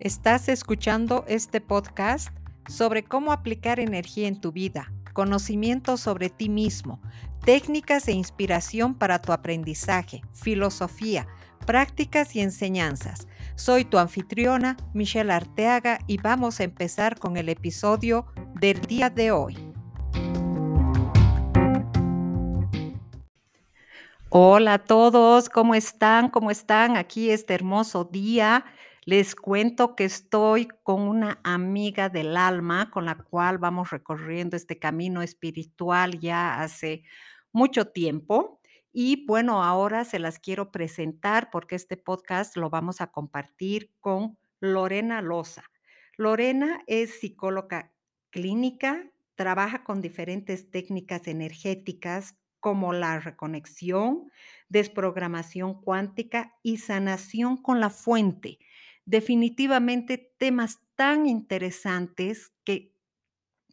Estás escuchando este podcast sobre cómo aplicar energía en tu vida, conocimiento sobre ti mismo, técnicas e inspiración para tu aprendizaje, filosofía, prácticas y enseñanzas. Soy tu anfitriona, Michelle Arteaga, y vamos a empezar con el episodio del día de hoy. Hola a todos, ¿cómo están? ¿Cómo están aquí este hermoso día? Les cuento que estoy con una amiga del alma con la cual vamos recorriendo este camino espiritual ya hace mucho tiempo. Y bueno, ahora se las quiero presentar porque este podcast lo vamos a compartir con Lorena Loza. Lorena es psicóloga clínica, trabaja con diferentes técnicas energéticas como la reconexión, desprogramación cuántica y sanación con la fuente definitivamente temas tan interesantes que,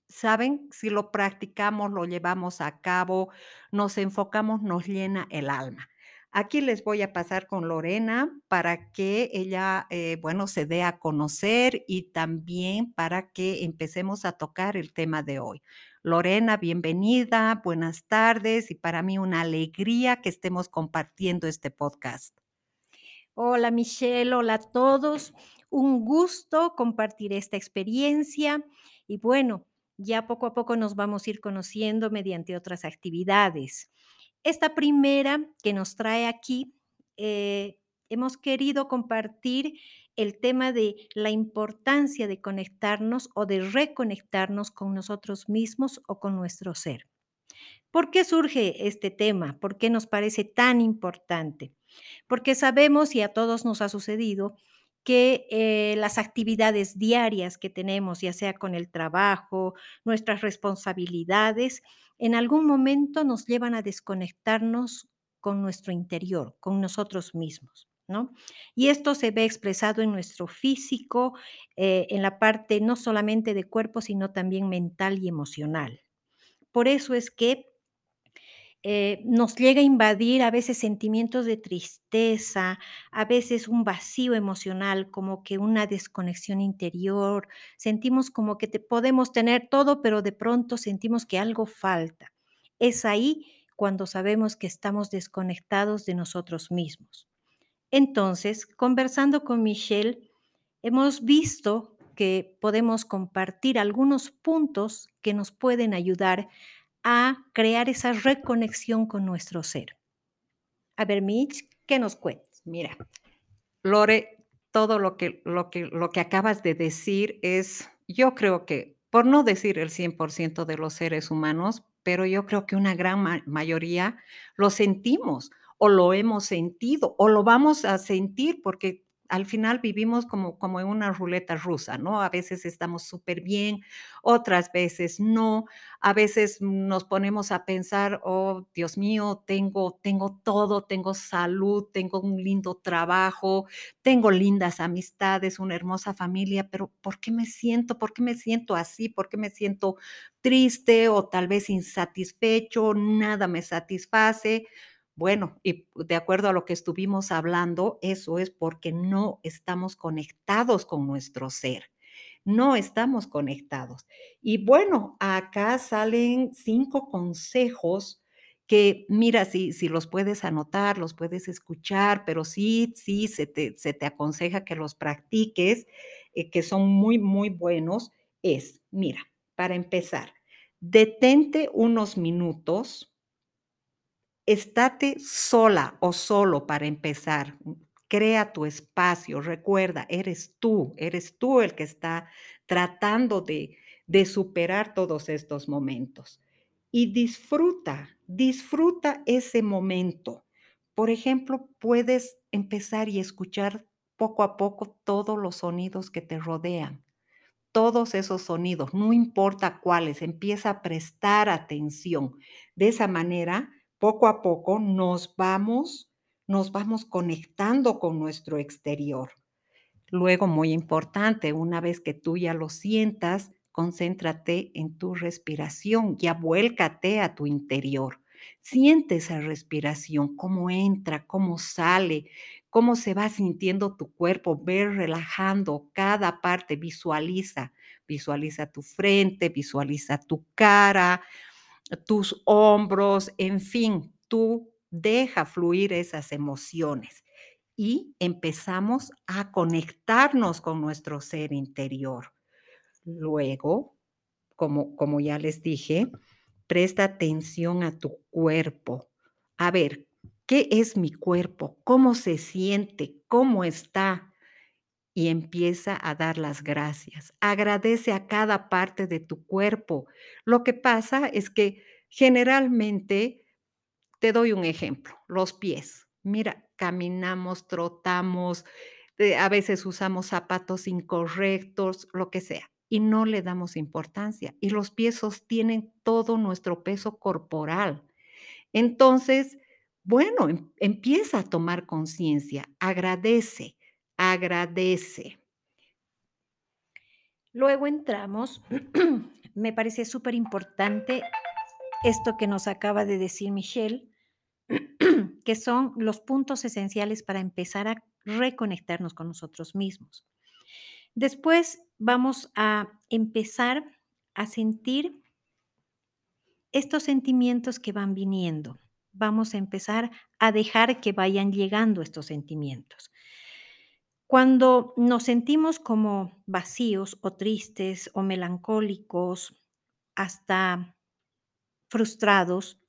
¿saben? Si lo practicamos, lo llevamos a cabo, nos enfocamos, nos llena el alma. Aquí les voy a pasar con Lorena para que ella, eh, bueno, se dé a conocer y también para que empecemos a tocar el tema de hoy. Lorena, bienvenida, buenas tardes y para mí una alegría que estemos compartiendo este podcast. Hola Michelle, hola a todos. Un gusto compartir esta experiencia y bueno, ya poco a poco nos vamos a ir conociendo mediante otras actividades. Esta primera que nos trae aquí, eh, hemos querido compartir el tema de la importancia de conectarnos o de reconectarnos con nosotros mismos o con nuestro ser. ¿Por qué surge este tema? ¿Por qué nos parece tan importante? Porque sabemos, y a todos nos ha sucedido, que eh, las actividades diarias que tenemos, ya sea con el trabajo, nuestras responsabilidades, en algún momento nos llevan a desconectarnos con nuestro interior, con nosotros mismos. ¿No? Y esto se ve expresado en nuestro físico, eh, en la parte no solamente de cuerpo, sino también mental y emocional. Por eso es que eh, nos llega a invadir a veces sentimientos de tristeza, a veces un vacío emocional, como que una desconexión interior. Sentimos como que te podemos tener todo, pero de pronto sentimos que algo falta. Es ahí cuando sabemos que estamos desconectados de nosotros mismos. Entonces, conversando con Michelle, hemos visto que podemos compartir algunos puntos que nos pueden ayudar a crear esa reconexión con nuestro ser. A ver, Mitch, ¿qué nos cuentas? Mira, Lore, todo lo que, lo que, lo que acabas de decir es, yo creo que, por no decir el 100% de los seres humanos, pero yo creo que una gran ma mayoría lo sentimos o lo hemos sentido o lo vamos a sentir porque al final vivimos como, como en una ruleta rusa, ¿no? A veces estamos súper bien, otras veces no, a veces nos ponemos a pensar, oh, Dios mío, tengo, tengo todo, tengo salud, tengo un lindo trabajo, tengo lindas amistades, una hermosa familia, pero ¿por qué me siento? ¿Por qué me siento así? ¿Por qué me siento triste o tal vez insatisfecho? Nada me satisface. Bueno, y de acuerdo a lo que estuvimos hablando, eso es porque no estamos conectados con nuestro ser. No estamos conectados. Y bueno, acá salen cinco consejos que, mira, si, si los puedes anotar, los puedes escuchar, pero sí, sí, se te, se te aconseja que los practiques, eh, que son muy, muy buenos. Es, mira, para empezar, detente unos minutos estate sola o solo para empezar. Crea tu espacio. Recuerda, eres tú, eres tú el que está tratando de, de superar todos estos momentos. Y disfruta, disfruta ese momento. Por ejemplo, puedes empezar y escuchar poco a poco todos los sonidos que te rodean. Todos esos sonidos, no importa cuáles, empieza a prestar atención. De esa manera poco a poco nos vamos, nos vamos conectando con nuestro exterior. Luego, muy importante, una vez que tú ya lo sientas, concéntrate en tu respiración, ya vuélcate a tu interior. Siente esa respiración, cómo entra, cómo sale, cómo se va sintiendo tu cuerpo, ver relajando cada parte, visualiza, visualiza tu frente, visualiza tu cara, tus hombros, en fin, tú deja fluir esas emociones y empezamos a conectarnos con nuestro ser interior. Luego, como, como ya les dije, presta atención a tu cuerpo. A ver, ¿qué es mi cuerpo? ¿Cómo se siente? ¿Cómo está? Y empieza a dar las gracias. Agradece a cada parte de tu cuerpo. Lo que pasa es que generalmente, te doy un ejemplo, los pies. Mira, caminamos, trotamos, eh, a veces usamos zapatos incorrectos, lo que sea y no le damos importancia. Y los pies sostienen todo nuestro peso corporal. Entonces, bueno, em empieza a tomar conciencia, agradece, agradece. Luego entramos, me parece súper importante esto que nos acaba de decir Michelle, que son los puntos esenciales para empezar a reconectarnos con nosotros mismos. Después vamos a empezar a sentir estos sentimientos que van viniendo. Vamos a empezar a dejar que vayan llegando estos sentimientos. Cuando nos sentimos como vacíos o tristes o melancólicos, hasta frustrados,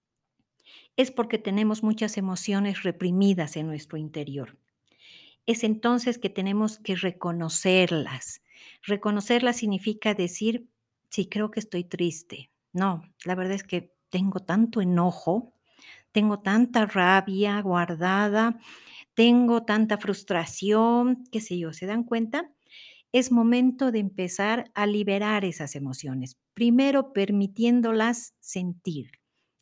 es porque tenemos muchas emociones reprimidas en nuestro interior es entonces que tenemos que reconocerlas. Reconocerlas significa decir, sí, creo que estoy triste. No, la verdad es que tengo tanto enojo, tengo tanta rabia guardada, tengo tanta frustración, qué sé yo, ¿se dan cuenta? Es momento de empezar a liberar esas emociones. Primero permitiéndolas sentir,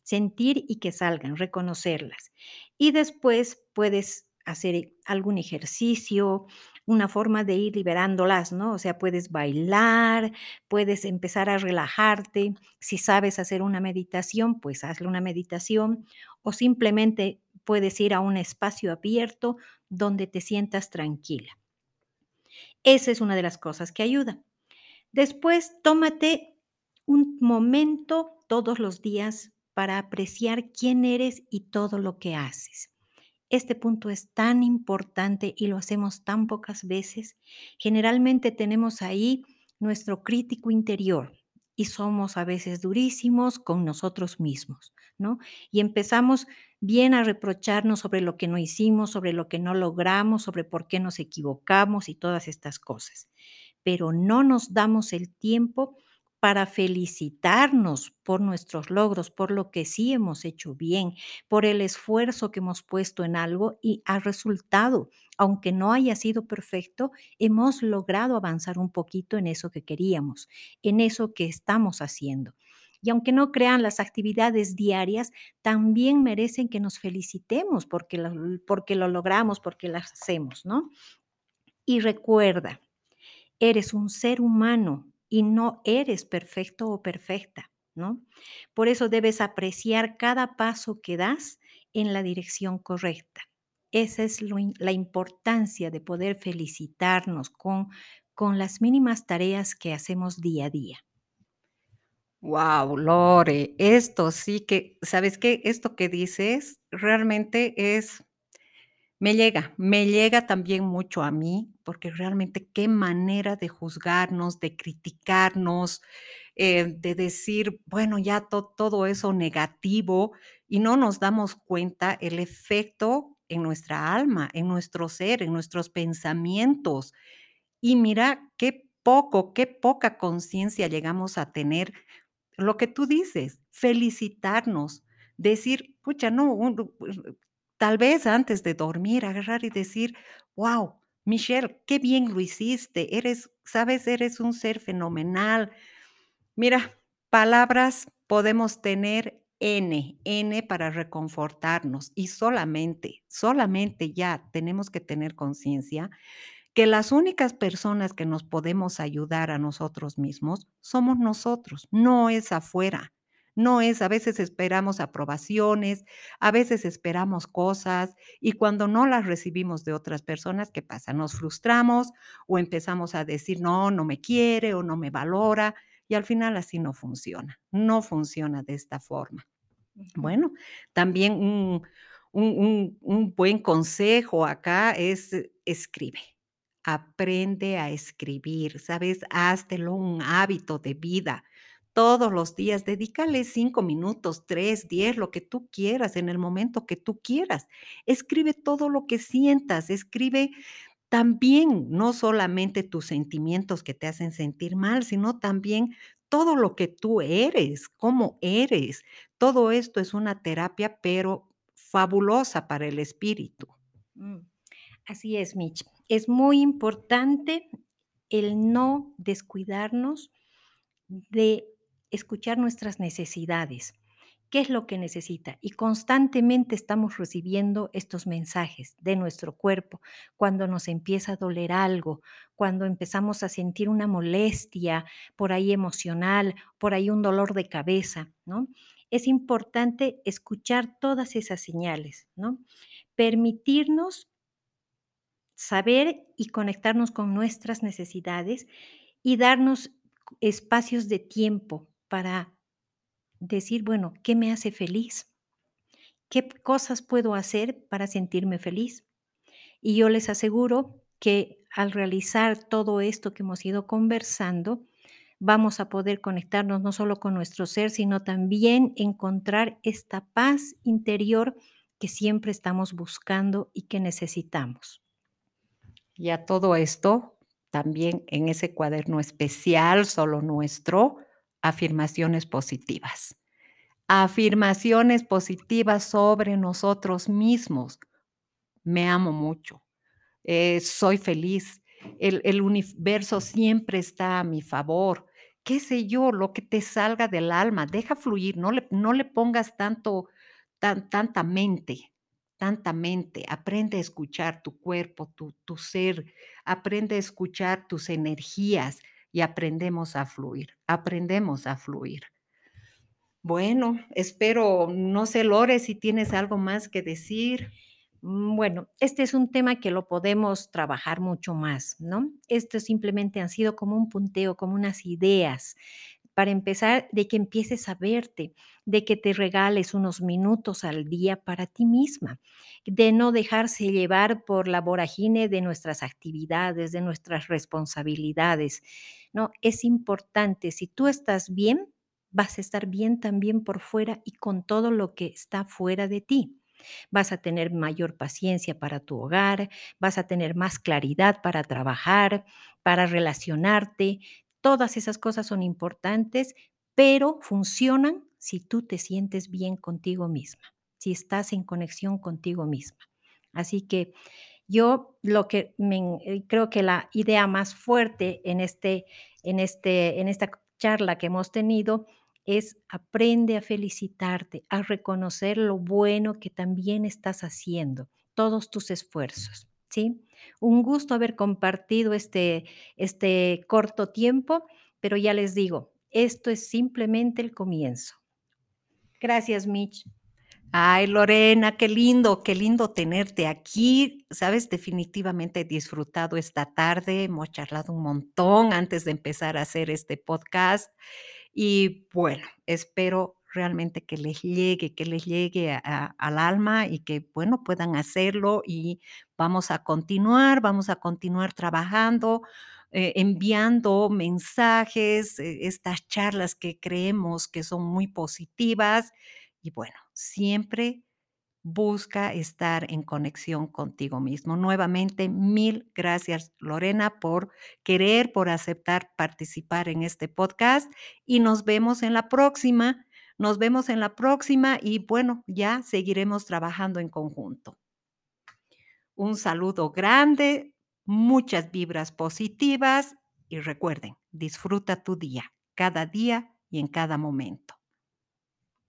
sentir y que salgan, reconocerlas. Y después puedes hacer algún ejercicio, una forma de ir liberándolas, ¿no? O sea, puedes bailar, puedes empezar a relajarte. Si sabes hacer una meditación, pues hazle una meditación o simplemente puedes ir a un espacio abierto donde te sientas tranquila. Esa es una de las cosas que ayuda. Después, tómate un momento todos los días para apreciar quién eres y todo lo que haces. Este punto es tan importante y lo hacemos tan pocas veces. Generalmente tenemos ahí nuestro crítico interior y somos a veces durísimos con nosotros mismos, ¿no? Y empezamos bien a reprocharnos sobre lo que no hicimos, sobre lo que no logramos, sobre por qué nos equivocamos y todas estas cosas. Pero no nos damos el tiempo para felicitarnos por nuestros logros, por lo que sí hemos hecho bien, por el esfuerzo que hemos puesto en algo y ha resultado. Aunque no haya sido perfecto, hemos logrado avanzar un poquito en eso que queríamos, en eso que estamos haciendo. Y aunque no crean las actividades diarias, también merecen que nos felicitemos porque lo, porque lo logramos, porque las hacemos, ¿no? Y recuerda, eres un ser humano y no eres perfecto o perfecta, ¿no? Por eso debes apreciar cada paso que das en la dirección correcta. Esa es la importancia de poder felicitarnos con, con las mínimas tareas que hacemos día a día. Wow, Lore, esto sí que, ¿sabes qué? Esto que dices realmente es me llega, me llega también mucho a mí, porque realmente qué manera de juzgarnos, de criticarnos, eh, de decir, bueno, ya todo eso negativo y no nos damos cuenta el efecto en nuestra alma, en nuestro ser, en nuestros pensamientos. Y mira qué poco, qué poca conciencia llegamos a tener. Lo que tú dices, felicitarnos, decir, pucha, no, Tal vez antes de dormir, agarrar y decir: "Guau, Michelle, qué bien lo hiciste, eres, sabes, eres un ser fenomenal". Mira, palabras podemos tener N, N para reconfortarnos y solamente, solamente ya tenemos que tener conciencia que las únicas personas que nos podemos ayudar a nosotros mismos somos nosotros, no es afuera. No es a veces esperamos aprobaciones, a veces esperamos cosas y cuando no las recibimos de otras personas, ¿qué pasa? Nos frustramos o empezamos a decir: "No, no me quiere o no me valora", y al final así no funciona, no funciona de esta forma. Bueno, también un un un un buen consejo acá es eh, escribe. Aprende a escribir, ¿sabes? Háztelo un hábito de vida. Todos los días, dedícale 5 minutos, 3, 10, lo que tú quieras, en el momento que tú quieras. Escribe todo lo que sientas, escribe también, no solamente tus sentimientos que te hacen sentir mal, sino también todo lo que tú eres, cómo eres. Todo esto es una terapia, pero fabulosa para el espíritu. Mm, así es, Mitch. Es muy importante el no descuidarnos de escuchar nuestras necesidades. ¿Qué es lo que necesita? Y constantemente estamos recibiendo estos mensajes de nuestro cuerpo cuando nos empieza a doler algo, cuando empezamos a sentir una molestia por ahí emocional, por ahí un dolor de cabeza, ¿no? Es importante escuchar todas esas señales, ¿no? Permitirnos saber y conectarnos con nuestras necesidades y darnos espacios de tiempo para decir, bueno, ¿qué me hace feliz? ¿Qué cosas puedo hacer para sentirme feliz? Y yo les aseguro que al realizar todo esto que hemos ido conversando, vamos a poder conectarnos no solo con nuestro ser, sino también encontrar esta paz interior que siempre estamos buscando y que necesitamos. Y a todo esto, también en ese cuaderno especial, solo nuestro, afirmaciones positivas. Afirmaciones positivas sobre nosotros mismos. Me amo mucho. eh, soy feliz, el, el universo siempre está a mi favor, qué sé yo, lo que te salga del alma, deja fluir, no le, no le pongas tanto, tan, tanta mente, tanta mente, aprende a escuchar tu cuerpo, tu, tu ser, aprende a escuchar tus energías y aprendemos a fluir, aprendemos a fluir. Bueno, espero, no sé, Lore, si tienes algo más que decir. Mm, Bueno, este es un tema que lo podemos trabajar mucho más, ¿no? Esto simplemente han sido como un punteo, como unas ideas para empezar, de que empieces a verte, de que te regales unos minutos al día para ti misma, de no dejarse llevar por la vorágine de nuestras actividades, de nuestras responsabilidades, ¿no? Es importante, si tú estás bien, vas a estar bien también por fuera y con todo lo que está fuera de ti. Vas a tener mayor paciencia para tu hogar, vas a tener más claridad para trabajar, para relacionarte. Todas esas cosas son importantes, pero funcionan si tú te sientes bien contigo misma, si estás en conexión contigo misma. Así que yo lo que eh, creo que la idea más fuerte en este en este en esta charla que hemos tenido es aprende a felicitarte, a reconocer lo bueno que también estás haciendo, todos tus esfuerzos, ¿sí? Un gusto haber compartido este este corto tiempo, pero ya les digo, esto es simplemente el comienzo. Gracias, Mitch. Ay, Lorena, qué lindo, qué lindo tenerte aquí. Sabes, definitivamente he disfrutado esta tarde, hemos charlado un montón antes de empezar a hacer este podcast y bueno, espero realmente que les llegue, que les llegue al alma y que, bueno, puedan hacerlo y vamos a continuar, vamos a continuar trabajando, eh, enviando mensajes, eh, estas charlas que creemos que son muy positivas y bueno, siempre busca estar en conexión contigo mismo. Nuevamente, mil gracias, Lorena, por querer, por aceptar participar en este podcast y nos vemos en la próxima. Nos vemos en la próxima y bueno, ya seguiremos trabajando en conjunto. Un saludo grande, muchas vibras positivas y recuerden, disfruta tu día, cada día y en cada momento.